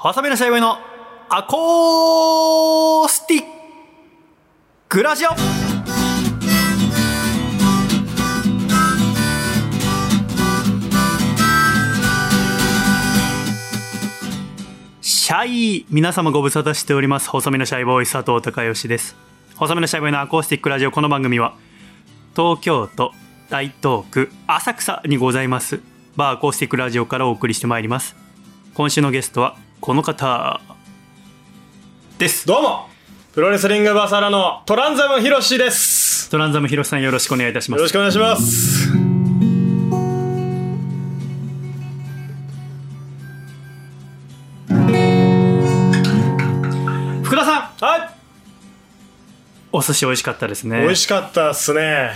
細身のシャイボーイのアコースティックラジオ。シャイ皆様ご無沙汰しております。細身のシャイボーイ佐藤孝義です。細身のシャイボーイのアコースティックラジオこの番組は東京都大東区浅草にございます。バーアコースティックラジオからお送りしてまいります。今週のゲストはこの方です。どうもプロレスリングバサラのトランザムヒロシです。トランザムヒロシさんよろしくお願いいたします。よろしくお願いします。福田さん。はい。お寿司美味しかったですね。美味しかったっすね。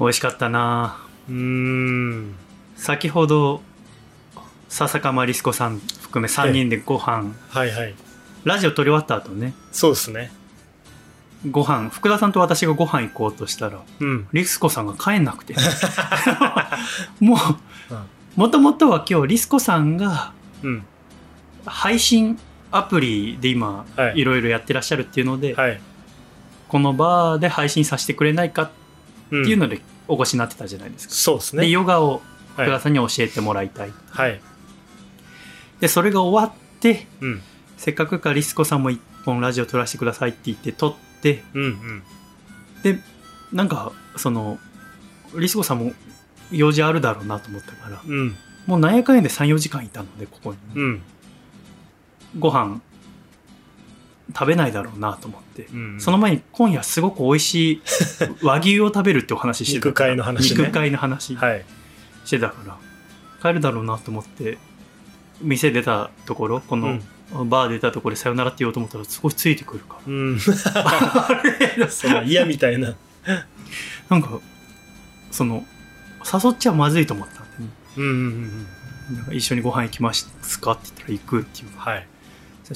美味しかったな。うーん。先ほど笹かまりすこさん含め3人でご飯。はいはい。ラジオ撮り終わった後ね。そうですね。ご飯。福田さんと私がご飯行こうとしたらうん。リスコさんが帰んなくて。もうもともとは今日リスコさんがうん。配信アプリで今、はい。いろいろやってらっしゃるっていうので、はい。このバーで配信させてくれないかっっていうのでお越しになってたじゃないですか、でそうですね。ヨガをはい。福田さんに教えてもらいたい、はいでそれが終わってうん。せっかくかリスコさんも一本ラジオ撮らせてくださいって言って撮ってうんうん。でなんかそのリスコさんも用事あるだろうなと思ったからうん。もうなんやかんやで34時間いたのでここに、うん。ご飯食べないだろうなと思って、うんその前に今夜すごく美味しい和牛を食べるってお話してた肉会の話ね。肉会の話はい。してたから。帰るだろうなと思って店出たところこの、バー出たところでさよならって言おうと思ったらすごいついてくるかうん。その嫌みたいな。なんかその誘っちゃまずいと思ったんで、ね。うんうんうん。なんか一緒にご飯行きますかって言ったら行くっていう。はい。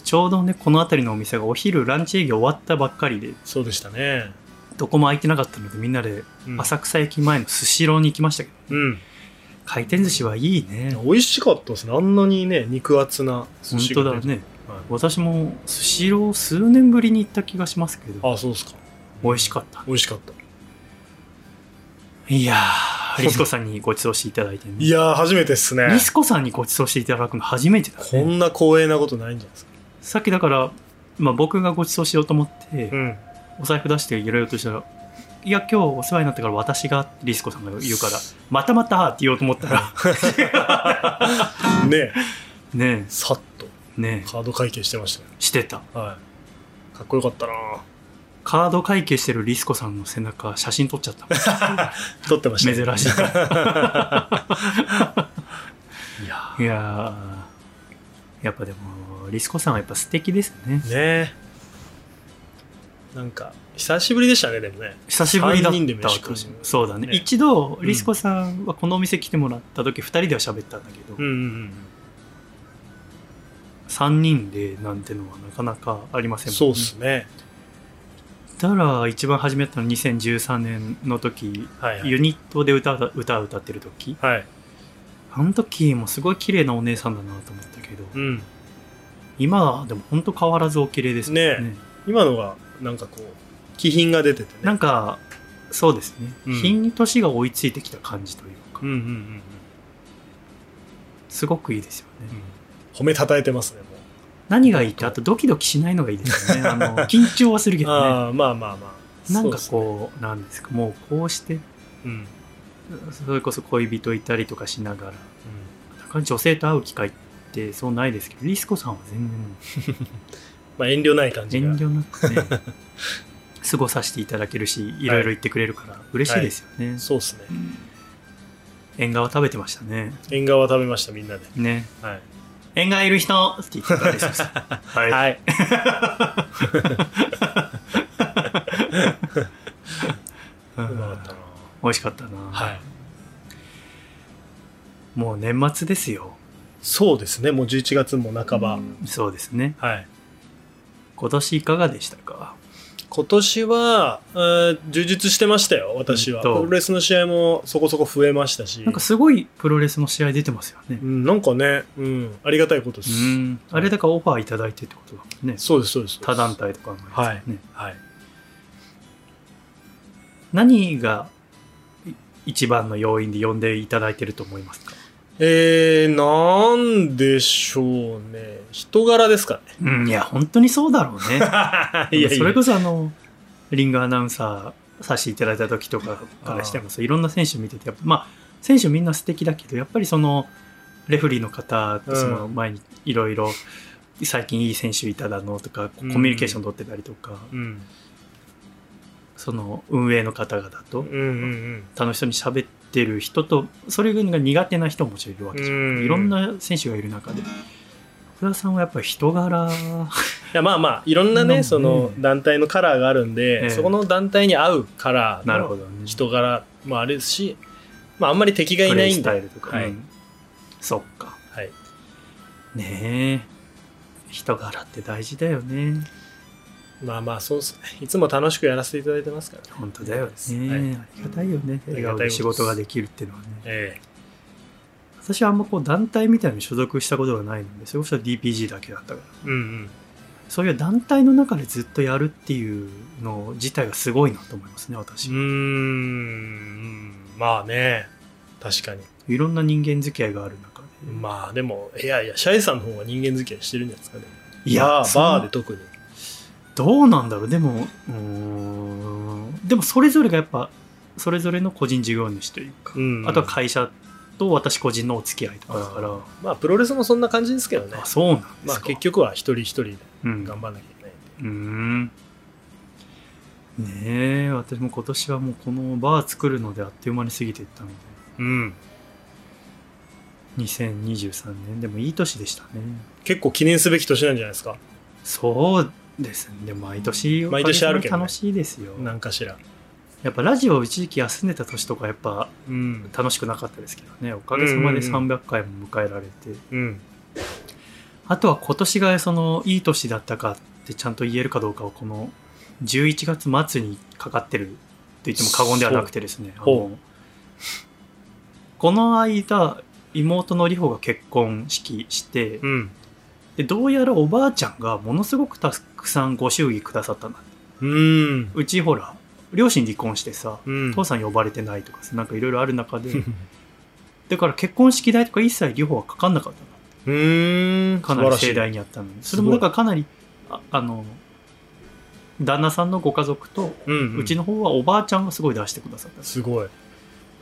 ちょうどねこの辺りのお店がお昼ランチ営業終わったばっかりでそうでしたね。どこも空いてなかったのでみんなでうん。浅草駅前のスシローに行きましたけど、うん回転寿司はいいね。美味しかったですね。あんなにね肉厚な寿本司が出て。当だね。はい。私もスシロー数年ぶりに行った気がしますけど。あそうですか。美味しかった。美味しかった。いやーリスコさんにご馳走していただいてね。いやー初めてっすね。リスコさんにご馳走していただくの初めてだね。こんな光栄なことないんじゃないですか。さっきだから、まあ、僕がご馳走しようと思って、うん。お財布出して入れようとしたら「いや今日お世話になったから私が」リスコさんが言うから「またまた」って言おうと思ったら。ねえ。ねさっと。えねえ。カード会計してましたねしてた。はい。かっこよかったな。カード会計してるリスコさんの背中写真撮っちゃった。撮ってましたね珍しい。いやいやっぱでもリスコさんはやっぱ素敵ですね。ーねえなんか久しぶりでしたねでもね。久しぶりだったそうだね。ね一度リスコさんはこのお店来てもらった時2人では喋ったんだけど、うんうん3人でなんてのはなかなかありませうんんもそうっすね。だから一番初めての2013年の時はいはい。ユニットで歌う歌を歌ってる時。はい。あの時もすごい綺麗なお姉さんだなと思ったけど、うん。今はでも本当変わらずお綺麗ですね。ね今のがなんかこう気品が出ててね。なんかそうですね、うん。日に年が追いついてきた感じというか、うんうんうんうん。すごくいいですよね、褒めたたえてますねも何がいいってあとドキドキしないのがいいですよね。あの 緊張はするけうどね。ああまあまあまあ。なんかそううなんですかもうこうしてうん。それこそ恋人いたりとかしながら。うなかなか女性と会う機会ってそうないですけどリスコさんは全然 まあ遠慮ない感じが。遠慮なくね。過ごさせていただけるしいろいろ言ってくれるから嬉しいですよね、そうっすね。縁側食べてましたね。縁側食べましたみんなで。ね。はい。縁側いる人って言ってたりします はい、はい。うんうまかったな。美味しかったな、はい。もう年末ですよ。そうですね。もう11月も半ば。そうですね。はい今年いかがでしたか？今年は、えー充実してましたよ、私は。プロレスの試合もそこそこ増えましたし。なんかすごいプロレスの試合出てますよねう。ん、なんかね、うん、ありがたいことでうす。ん。あれだからオファーいただいてってことだもんね。そうです、そうです。他団体とかのやつはいね。はい。何がい一番の要因で呼んでいただいてると思いますか？えー、なんでしょうね。人柄ですかうん、いや、本当にそうだろうね。ね。いやいやそれこそあの、リングアナウンサーさせていただいた時とかからしてもさ、いろんな選手見てて、やっぱまあ、選手みんな素敵だけど、やっぱりその、レフェリーの方とその前にいろいろ、最近いい選手いただのとか、コうんミュニケーション取ってたりとか、うん。その運営の方々と楽しそうに喋ってる人と、それが苦手な人ももちろんいるわけじゃん。うんいろんな選手がいる中で、福田さんはやっぱり人柄、いやまあまあいろんなねねその団体のカラーがあるんで、ええそこの団体に合うカラーのなるほどね。人柄もあるし、まあ、あんまり敵がいないんでタイルとか、はいうんそっか。はい、ねえ。人柄って大事だよね。まあまあそうですねいつも楽しくやらせていただいてますからね本当だよね。はいありがたいよね。ありがたい仕事ができるっていうのはね。え私はあんまこう団体みたいに所属したことがないので、それこそ DPG だけだったから。えうんうんそういう団体の中でずっとやるっていうの自体がすごいなと思いますね、私うー。んまあね確かにいろんな人間付き合いがある中で。まあでもいやいやシャイさんの方が人間付き合いしてるんじゃないですかねいやバーで特にどうなんだろう。でもうーん。でもそれぞれがやっぱそれぞれの個人事業主というか、うん。あとは会社と私個人のお付き合いとかだから、まあプロレスもそんな感じですけどね。あそうなんですか、まあ結局は一人一人でうん、頑張んなきゃいけないんで、うーん。ねえ私も今年はもうこのバー作るのであっという間に過ぎていったので。うん。2023年。でもいい年でしたね。結構記念すべき年なんじゃないですか。そうです。ねでも毎年毎年あるけどね。楽しいですよ。なんかしら。やっぱラジオ一時期休んでた年とかやっぱうん。楽しくなかったですけどね。おかげさまでうんうん300回も迎えられて、うん。あとは今年がそのいい年だったかってちゃんと言えるかどうかはこの11月末にかかってると言っても過言ではなくてですね。あほのこの間妹の里穂が結婚式して、うんでどうやらおばあちゃんがものすごくたくさんご祝儀くださったんだうん。うちほら両親離婚してさ、うん。父さん呼ばれてないとかさなんかいろいろある中で。だから結婚式代とか一切両方はかかんなかったの。うーん。かなり盛大にやったのに。それもだからかなりああの旦那さんのご家族と、しいうん、うちの方はおばあちゃんがすごい出してくださったすごい。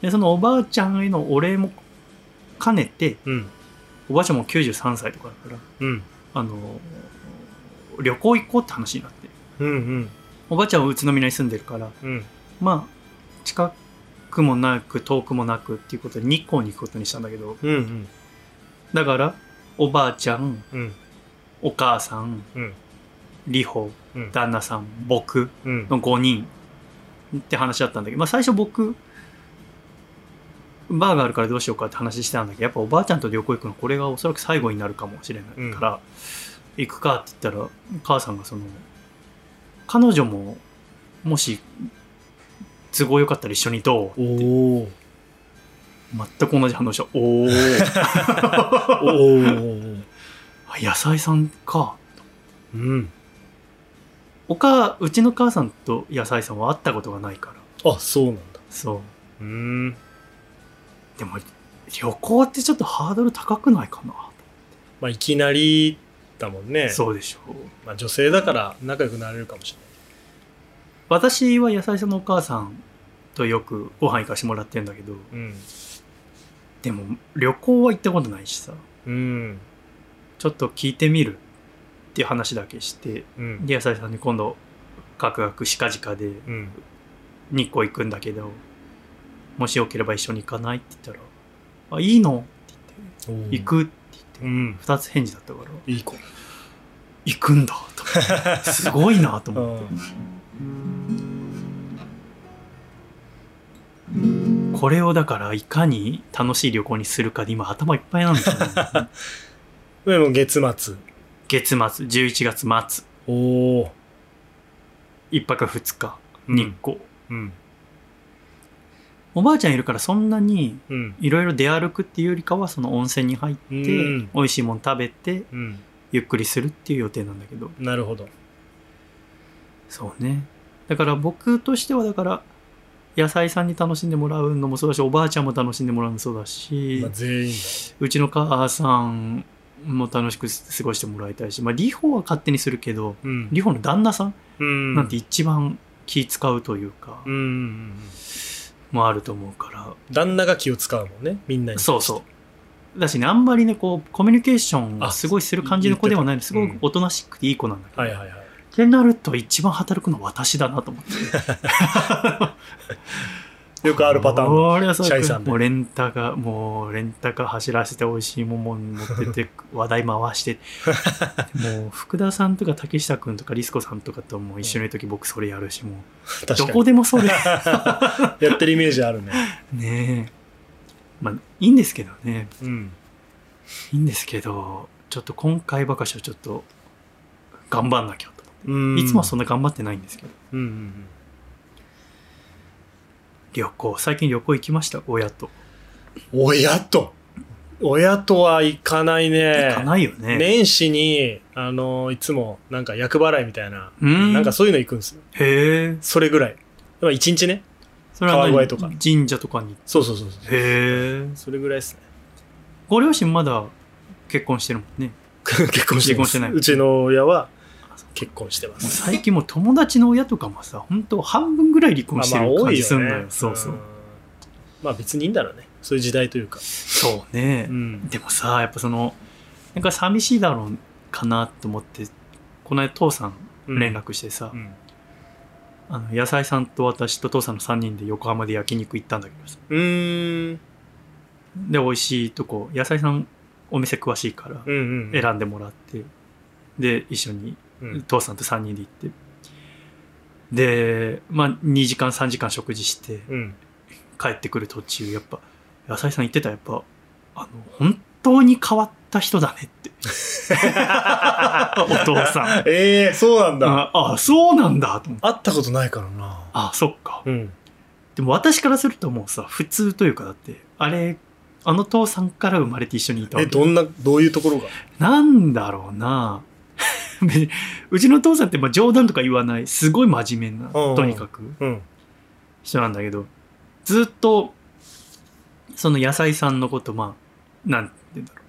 でそのおばあちゃんへのお礼も兼ねてうんおばあちゃんも93歳とかだからうん。あの旅行行こうって話になって。うんうん。おばあちゃんは宇都宮に住んでるからうん。まあ近くもなく遠くもなくっていうことで日光に行くことにしたんだけどうんうん。だからおばあちゃんうん。お母さんうん。里穂うん。旦那さん僕うん。の5人って話だったんだけど、まあ、最初僕バーがあるからどうしようかって話してたんだけどやっぱおばあちゃんと旅行行くのこれがおそらく最後になるかもしれないから、行くかって言ったら母さんがその彼女ももし都合よかったら一緒にどう？おお全く同じ反応したお おおお野菜さんか。うん。おかうちの母さんと野菜さんは会ったことがないから。あそうなんだ。そう。うんでも旅行ってちょっとハードル高くないかな、まあいきなりだもんね。そうでしょう。まあ女性だから仲良くなれるかもしれ私は野菜さんのお母さんとよくご飯行かしてもらってるんだけどないうん。でも旅行は行ったことないしさ。うん。ちょっと聞いてみるっていう話だけしてうん。で野菜さんに今度ガクガクしかじかでうん。日光行くんだけどもしよければ一緒に行かないって言ったら「あいいの?」って言って「行く」って言って。うん。2つ返事だったから。いい子「行くんだ」と かすごいなと思って。これをだからいかに楽しい旅行にするかで今頭いっぱいなんですよ、ね、でも月末。月末。11月末。おお一泊二日。うん。日光、うんおばあちゃんいるからそんなにうん。いろいろ出歩くっていうよりかはその温泉に入って、うん。美味しいもの食べてうん。ゆっくりするっていう予定なんだけど。なるほど。そうね。だから僕としてはだから野菜さんに楽しんでもらうのもそうだしおばあちゃんも楽しんでもらうのもそうだし、まあ全員だうちの母さんも楽しく過ごしてもらいたいし、まあ、リホは勝手にするけどうん。リホの旦那さんなんて一番気使うというか、うんうんうんもあると思うから。旦那が気を使うもんね。みんなに。そうそう。だしねあんまりねこうコミュニケーションがすごいする感じの子ではない。のすごくおとなしくていい子なんだけど、はいはいはい。ってなると一番働くのは私だなと思って よくあるパターンのシャイさんでもうレンタカーもうレンタカー走らせて美味しいもん持ってって話題回して。もう福田さんとか竹下君とかリスコさんとかともう一緒にいる時僕それやるしもう。どこでもそれ やってるイメージあるね。ねえ。まあいいんですけどね。うん。いいんですけどちょっと今回ばかしはちょっと頑張んなきゃとうん。いつもはそんな頑張ってないんですけど。うんうん旅行。最近旅行行きました？親と。うん親と？親とは行かないね。行かないよね。年始にあのいつもなんか厄払いみたいなうん。なんかそういうの行くんですよ。へえ。それぐらい。まあ一日ね。それは何？川越とか。神社とかに。そうそうそうそうへえ。それぐらいですね。ご両親まだ結婚してるもんね。結婚して結婚してないうちの親は結婚してます。最近もう友達の親とかもさ本当半分ぐらい離婚してる感じすんのよ,、ねそうそう、んまあ別にいいんだろうね。そういう時代というか。そうね、うん。でもさやっぱそのなんか寂しいだろうかなと思ってこの間父さん連絡してさ、うん。あの野菜さんと私と父さんの3人で横浜で焼肉行ったんだけどさ。うーん。で美味しいとこ野菜さんお店詳しいから選んでもらってで一緒にうん。父さんと3人で行って。でまあ2時間3時間食事してうん。帰ってくる途中やっぱ野菜さん言ってたやっぱあの本当に変わった人だねって。お父さん。ええそうなんだ。ああそうなんだと思って。会ったことないからな。あそっか。うん。でも私からするともうさ普通というかだってあれあの父さんから生まれて一緒にいたわけ。えどんなどういうところが？なんだろうな うちの父さんってまあ冗談とか言わない。すごい真面目なうん。うんとにかく。うん。人なんだけどずっとその野菜さんのことまあなんて言うんだろ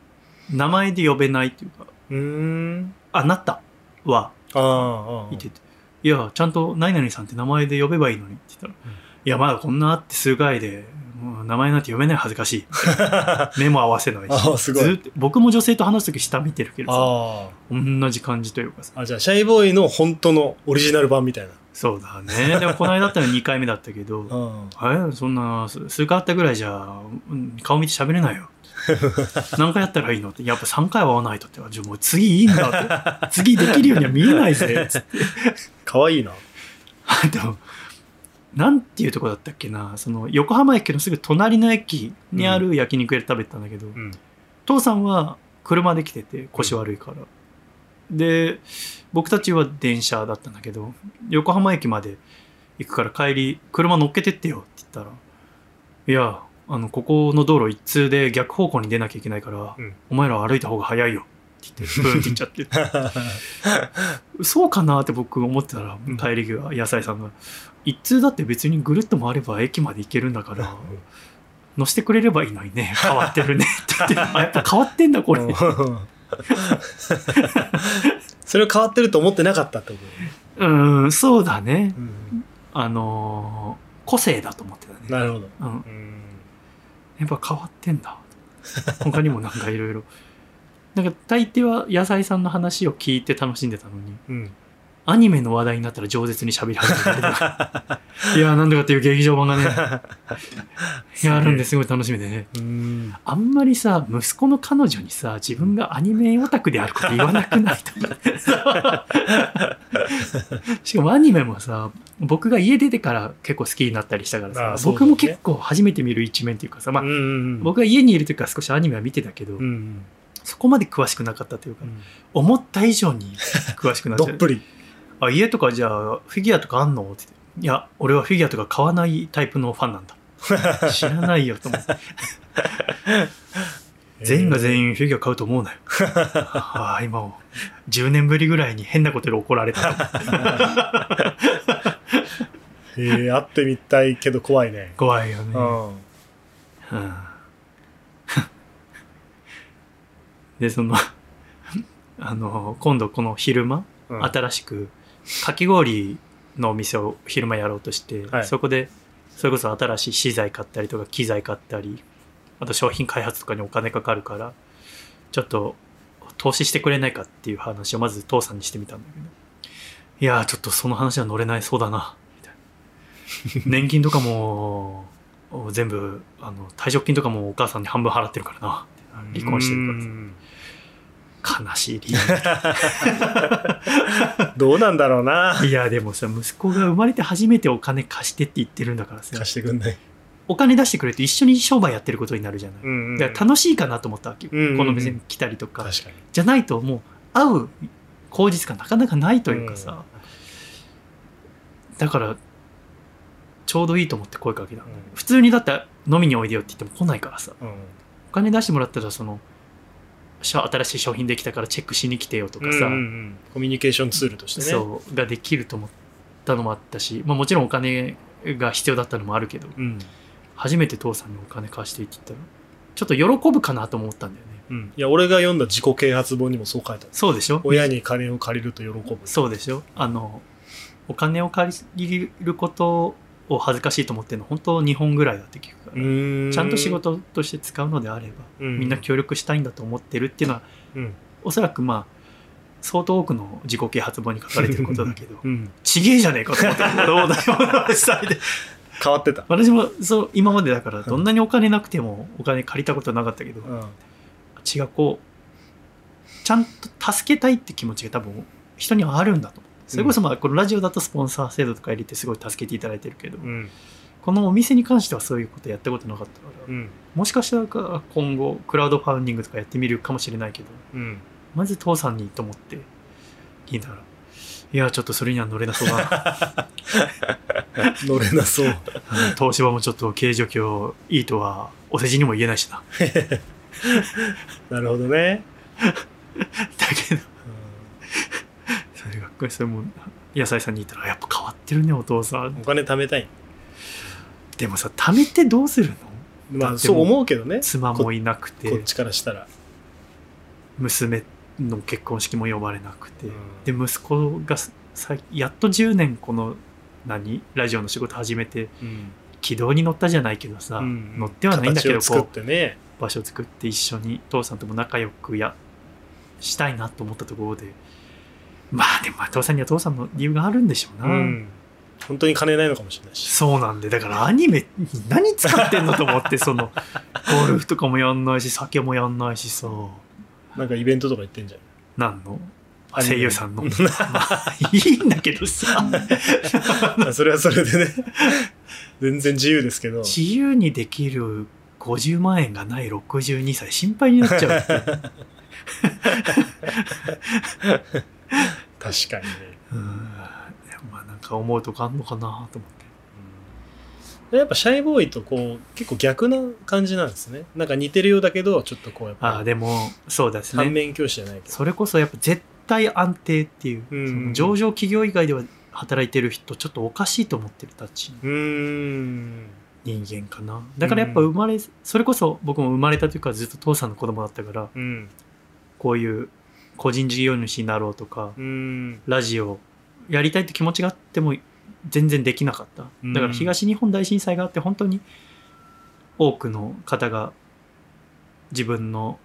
う。名前で呼べないというかうーん「あなた」はああああ。いてて「いやちゃんと何々さんって名前で呼べばいいのに」って言ったら「うん。いやまだこんな会って数回で名前なんて呼べない恥ずかしい。目も合わせないし。ああすごい。ずっと僕も女性と話す時下見てるけどさあ同じ感じというかさ。ああじゃあシャイボーイの本当のオリジナル版みたいな。そうだね。でも この間だったら2回目だったけどうん。えそんなす数回会ったぐらいじゃうん顔見て喋れないよ。何回やったらいいのって。やっぱ3回は会わないとって。じゃあもう次いいんだって。次できるようには見えないぜつって。かわいいな。でもなんていうとこだったっけな？その横浜駅のすぐ隣の駅にある焼肉屋で食べてたんだけど、うん。父さんは車で来てて腰悪いから、で僕たちは電車だったんだけど横浜駅まで行くから帰り車乗っけてってよって言ったらいやあのここの道路一通で逆方向に出なきゃいけないから、うん。お前らは歩いた方が早いよ言ってブーンって言っちゃって。そうかなって僕思ってたらうん。帰り際野菜さんが一通だって別にぐるっと回れば駅まで行けるんだから乗せてくれればいいのにね。変わってるねって言って あやっぱ変わってんだこれ。うん。それは変わってると思ってなかったってこと？うんそうだね。うん。あのー個性だと思ってたね、なるほど。うん、うん。やっぱ変わってんだ。他にもなんかいろいろなんか大抵は野菜さんの話を聞いて楽しんでたのにうん。アニメの話題になったら饒舌に喋り始めたり いやーなんでかっていう劇場版がね やるんですごい楽しみでね。うん。あんまりさ息子の彼女にさ自分がアニメオタクであること言わなくないとか。しかもアニメもさ僕が家出てから結構好きになったりしたからさ、ね。僕も結構初めて見る一面っていうかさ、まあ僕が家にいる時から少しアニメは見てたけど、うんそこまで詳しくなかったというか、うん。思った以上に詳しくなっちゃう。どっぷり。あ家とかじゃあフィギュアとかあんの？って。言っていや俺はフィギュアとか買わないタイプのファンなんだ。知らないよと思って。全員が全員フィギュア買うと思うなよ。ああ今も10年ぶりぐらいに変なことで怒られたえー、会ってみたいけど怖いね。怖いよね、うん。うんでその あの今度この昼間、うん。新しくかき氷のお店を昼間やろうとして、はい。そこでそれこそ新しい資材買ったりとか機材買ったりあと商品開発とかにお金かかるからちょっと投資してくれないかっていう話をまず父さんにしてみたんだけどいやーちょっとその話は乗れないそうだなみたいな。年金とかも全部あの退職金とかもお母さんに半分払ってるからな離婚してるから悲しい理由。どうなんだろうな。いやでもさ息子が生まれて初めてお金貸してって言ってるんだからさ。貸してくんない。お金出してくれると一緒に商売やってることになるじゃない、うんうん。だから楽しいかなと思ったわけよ、うんうんうん。この店に来たりとか。じゃないともう会う口実がなかなかないというかさ、だからちょうどいいと思って声かけた、うん。普通にだって飲みにおいでよって言っても来ないからさ。うん。お金出してもらったらその新しい商品できたからチェックしに来てよとかさ、うんうんうんコミュニケーションツールとしてね。そうができると思ったのもあったし、まあ、もちろんお金が必要だったのもあるけどうん。初めて父さんにお金貸してって言ったらちょっと喜ぶかなと思ったんだよねうん。いや、俺が読んだ自己啓発本にもそう書いてある。そうでしょ？親に金を借りると喜ぶ。そうでしょ？あのお金を借りることを恥ずかしいと思ってるの本当日本ぐらいだって聞くから、ちゃんと仕、事として使うのであれば、うんみんな協力したいんだと思ってるっていうのはうん。おそらくまあ相当多くの自己啓発本に書かれてることだけどうん。ちげえじゃねえかと思ってどうだよ 変わってた。私もそう今までだからどんなにお金なくてもお金借りたことなかったけど、うん。違うこうちゃんと助けたいって気持ちが多分人にはあるんだと思うそれこそまあこのラジオだとスポンサー制度とか入れてすごい助けていただいてるけど、うん。このお店に関してはそういうことやったことなかったから、うん。もしかしたら今後クラウドファンディングとかやってみるかもしれないけどうん。まず父さんにと思って聞いたらいやちょっとそれには乗れなそうだな 乗れなそう。東芝もちょっと経営状況いいとはお世辞にも言えないしな なるほどね。だけどそれがそれも野菜さんに言ったらやっぱ変わってるねお父さんお金貯めたい。でもさ貯めてどうするの？まあ、そう思うけどね。妻もいなくこってちからしたら。娘の結婚式も呼ばれなくて、うんで息子がさやっと10年この何？ラジオの仕事始めてうん。軌道に乗ったじゃないけどさ、うん乗ってはないんだけど形を作ってね。場所を作って一緒に父さんとも仲良くやしたいなと思ったところでまあでもまあ父さんには父さんの理由があるんでしょうな、うん。本当に金ないのかもしれないし。そうなんでだからアニメに何使ってんのと思ってそのゴルフとかもやんないし酒もやんないしさなんかイベントとか行ってんじゃん。なんの？声優さんのまあいいんだけどさまあそれはそれでね。全然自由ですけど。自由にできる50万円がない62歳心配になっちゃう 確かにね。うんまあなんか思うとこあんのかなと思ってやっぱシャイボーイとこう結構逆な感じなんですね。なんか似てるようだけど、ちょっとこうやっぱああでもそうですね反面教師じゃないけど。それこそやっぱ絶対安定っていう、うん上場企業以外では働いてる人ちょっとおかしいと思ってるたちうーん。人間かなだからやっぱ生まれ、それこそ僕も生まれた時からずっと父さんの子供だったからうん。こういう個人事業主になろうとか、うん。ラジオやりたいって気持ちがあっても全然できなかったうんだから東日本大震災があって本当に多くの方が自分の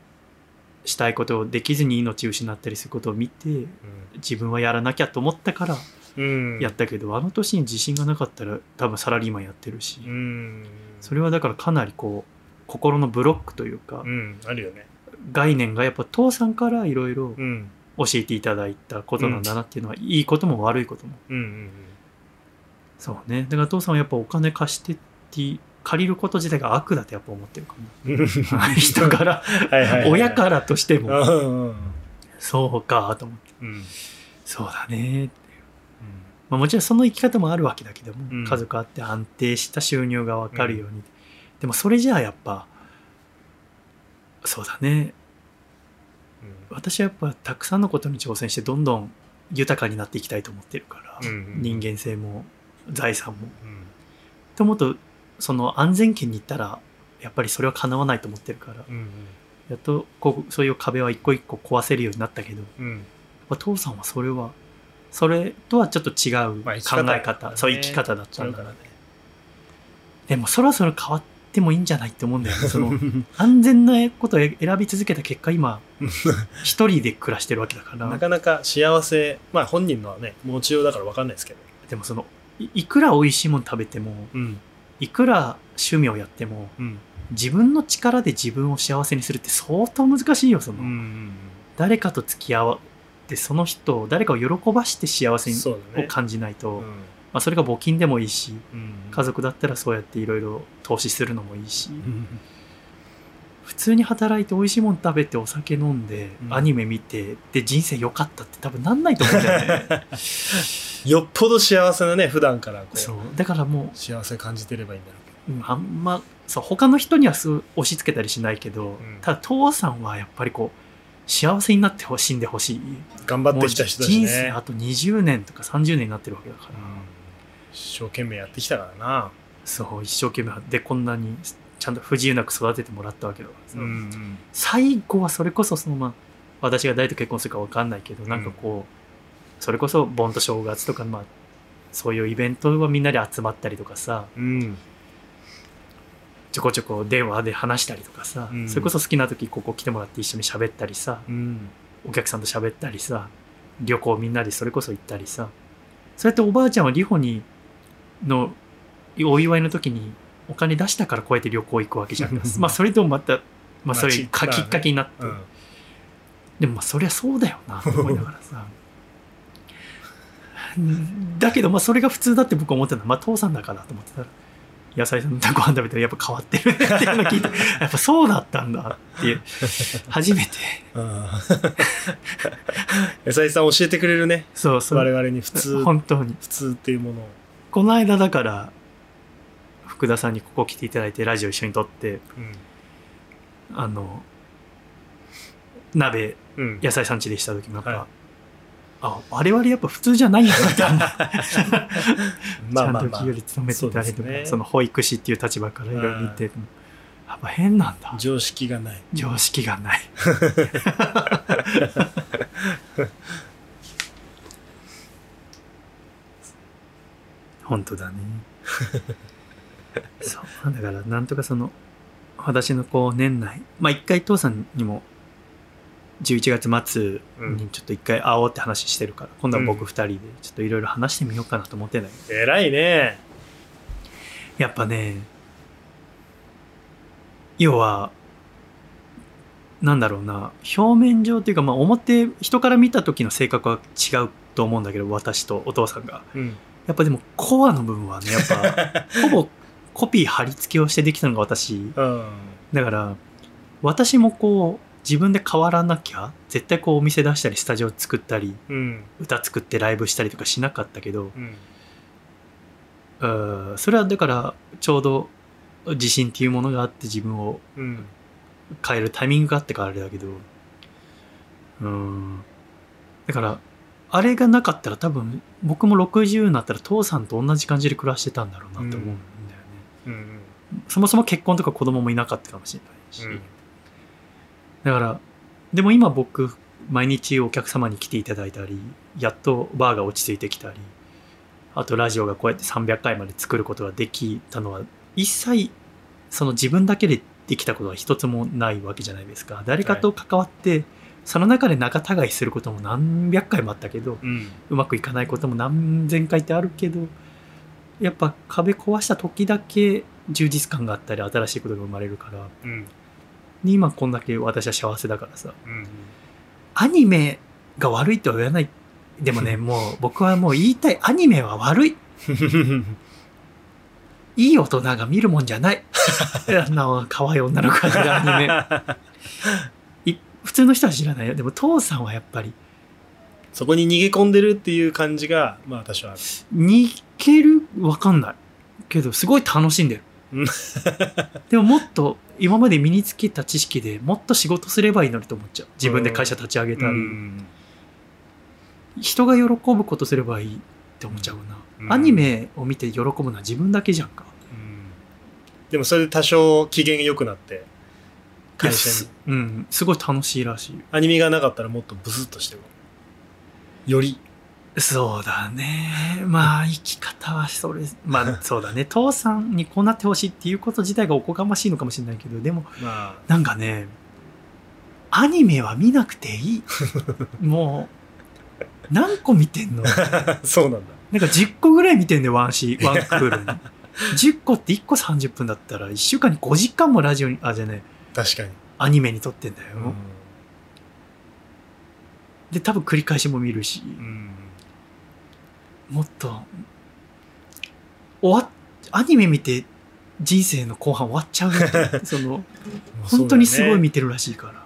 したいことをできずに命を失ったりすることを見て自分はやらなきゃと思ったからうん。やったけど、あの年に自信がなかったら多分サラリーマンやってるし、うん。それはだからかなりこう心のブロックというか、うん。あるよね。概念がやっぱ父さんからいろいろうん。教えていただいたことなんだなっていうのは、いいことも悪いこともうん。うん。そうねだから父さんはやっぱお金貸してって借りること自体が悪だってやっぱ思ってるかうん。も 人から。親からとしてもうんうんそうかと思ってうん。そうだねまあ、もちろんその生き方もあるわけだけども、うん家族あって安定した収入が分かるように、でもそれじゃあやっぱそうだね。私はやっぱたくさんのことに挑戦してどんどん豊かになっていきたいと思ってるから、うんうん人間性も財産も。うん。と思うとその安全圏に行ったらやっぱりそれは叶わないと思ってるから。うんやっとこうそういう壁は一個一個壊せるようになったけどうん。ぱ父さんはそれはそれとはちょっと違う考え方,、からねそう生き方だったんだからね。でもそろそろ変わってもいいんじゃないって思うんだよね。その 安全なことを選び続けた結果今 一人で暮らしてるわけだから。なかなか幸せまあ本人のはね持ちようだから分かんないですけど。でもそのいいくら美味しいもの食べてもうん。いくら趣味をやってもうん。自分の力で自分を幸せにするって相当難しいよその、うん誰かと付き合ってその人を誰かを喜ばして幸せを感じないと、うんまあ、それが募金でもいいしうん。家族だったらそうやっていろいろ投資するのもいいし、うん。普通に働いて美味しいもの食べてお酒飲んで、うん。アニメ見てで人生良かったって多分なんないと思うんだよね。よっぽど幸せなね普段からこそう。うだからも幸せ感じてればいいんだろうけううんあんまそう他の人にはそう押し付けたりしないけど、ん。ただ父さんはやっぱりこう幸せになってほしいんでほしい。ど頑張ってきた人だしもう人生ねあと20年とか30年になってるわけだから、うん一生懸命やってきたからな。そう一生懸命でこんなにちゃんと不自由なく育ててもらったわけだからさ、ん最後はそれこそそのまあ私が誰と結婚するか分かんないけど、なんかこうそれこそ盆と正月とかまあそういうイベントはみんなで集まったりとかさ。うん。ちょこちょこ電話で話したりとかさ、うん。それこそ好きな時ここ来てもらって一緒に喋ったりさ。うん。お客さんと喋ったりさ。旅行みんなでそれこそ行ったりさ。そうやっておばあちゃんはリホにのお祝いの時にお金出したからこうやって旅行行くわけじゃん。まあそれともまた、まあ、それかきっかけになって、うん。でもまあそりゃそうだよなと思いながらさ。だけどまあそれが普通だって僕は思ってたの。はまあ父さんだからと思ってた。ら野菜さんとご飯食べたらやっぱ変わってるねっていうのを聞いて やっぱそうだったんだって初めて。うん。野菜さん教えてくれるね。そうそう。我々に普通。本当に。普通っていうものをこの間だから福田さんにここ来ていただいてラジオ一緒に撮ってあの鍋うん。うん野菜産地でした時もやっぱ、はい。あ我々やっぱ普通じゃないんだな。まあまあまあ。ちゃんと企業に勤めてたりとかそ,、その保育士っていう立場からいろいろ見て、やっぱ変なんだ。常識がない。常識がない 本当だね。そう。だからなんとかその私のこう年内まあ一回父さんにも11月末にちょっと一回会おうって話してるから、今度は僕二人でちょっといろいろ話してみようかなと思ってんだけど偉いね。やっぱね要はなんだろうな表面上っていうかまあ表人から見た時の性格は違うと思うんだけど私とお父さんが。うんやっぱでもコアの部分はねやっぱ ほぼコピー貼り付けをしてできたのが私。うん。だから私もこう自分で変わらなきゃ絶対こうお店出したりスタジオ作ったりうん。歌作ってライブしたりとかしなかったけどうん。うんそれはだからちょうど自信っていうものがあって自分をうん。変えるタイミングがあってからあれだけどうん。だからあれがなかったら多分僕も60になったら父さんと同じ感じで暮らしてたんだろうなって思うんだよね、うんそもそも結婚とか子供もいなかったかもしれないし、うん。だからでも今僕毎日お客様に来ていただいたりやっとバーが落ち着いてきたりあとラジオがこうやって300回まで作ることができたのは一切その自分だけでできたことは一つもないわけじゃないですか。誰かと関わって、その中で仲違いすることも何百回もあったけどうん。うまくいかないことも何千回ってあるけどやっぱ壁壊した時だけ充実感があったり新しいことが生まれるから。うん。今こんだけ私は幸せだからさ。うんアニメが悪いとは言わない。でもね もう僕はもう言いたいアニメは悪い。いい大人が見るもんじゃない。あんな可愛い女の子がアニメ。い普通の人は知らないよ。でも父さんはやっぱり。そこに逃げ込んでるっていう感じがまあ私はある。逃げる？わかんない。けどすごい楽しんでる。うん。でももっと今まで身につけた知識でもっと仕事すればいいのにと思っちゃう。自分で会社立ち上げたり、うん人が喜ぶことすればいいって思っちゃうな、うん。アニメを見て喜ぶのは自分だけじゃんか。でもそれで多少機嫌良くなって会社に。うんすごい楽しいらしい。アニメがなかったらもっとブスッとしてる。より。そうだね。まあ生き方はそれまあ そうだね。父さんにこうなってほしいっていうこと自体がおこがましいのかもしれないけどでもまなんかねアニメは見なくていい。もう何個見てんの？あ そうなんだ。なんか10個ぐらい見てんねワンシーワンクールに。10個って1個30分だったら1週間に5時間もラジオにあじゃね確かに、アニメに撮ってんだよ、うん。で多分繰り返しも見るし。うん。もっと終わっアニメ見て人生の後半終わっちゃう その本当にすごい見てるらしいから。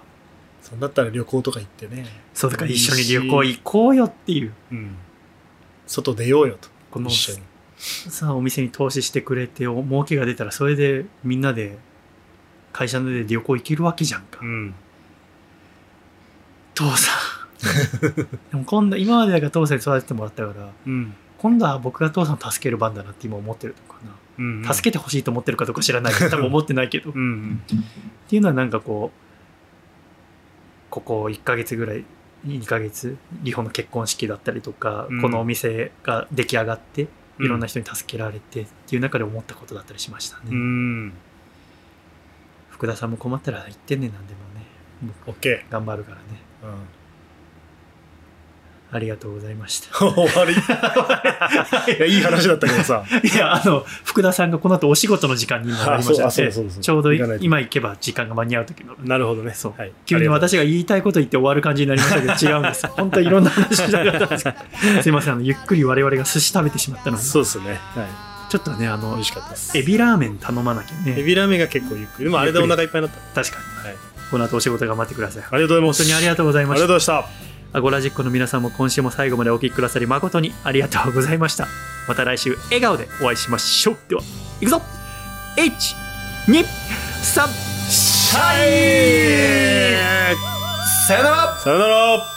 そんだったら旅行とか行ってね、そうだから一緒に旅行行こうよっていう。うん、外出ようよと。このさお店に投資してくれてお儲けが出たらそれでみんなで会社で旅行行けるわけじゃんか、うん。父さん。でも今度今までだから父さんに育ててもらったからうん。今度は僕が父さんを助ける番だなって今思ってるのかうんな、助けてほしいと思ってるかどうか知らない 多分思ってないけど、っうんうん。ていうのはなんかこうここ1ヶ月ぐらい2ヶ月リホの結婚式だったりとか、うん。このお店が出来上がっていうん。ろんな人に助けられてっていう中で思ったことだったりしましたね、うん福田さんも困ったら言ってねなんでもね。オッケ頑張るからね。ー、うん。ありがとうございました。終わり。いやいい話だったけどさ。いやあの福田さんがこの後お仕事の時間に今なりましたちょうど今行けば時間が間に合う時の。なるほどね。そう。はい、急に私が言いたいこと言って終わる感じになりましたけど違うんです。本当いろんな話しなかったんですすいませんあのゆっくり我々が寿司食べてしまったので。そうですね。はちょっとねあい美の味しかったです。エビラーメン頼まなきゃね。エビラーメンが結構ゆっくりでもあれでお腹いっぱいになっ確かにたはい。この後お仕事頑張ってください。ありがとうございます。本当にありがとうございあました。りがとうございました。アゴラジックの皆さんも今週も最後までお聞きくださり誠にありがとうございました。また来週笑顔でお会いしましょう。ではいくぞ。123シャイさよなら。さよなら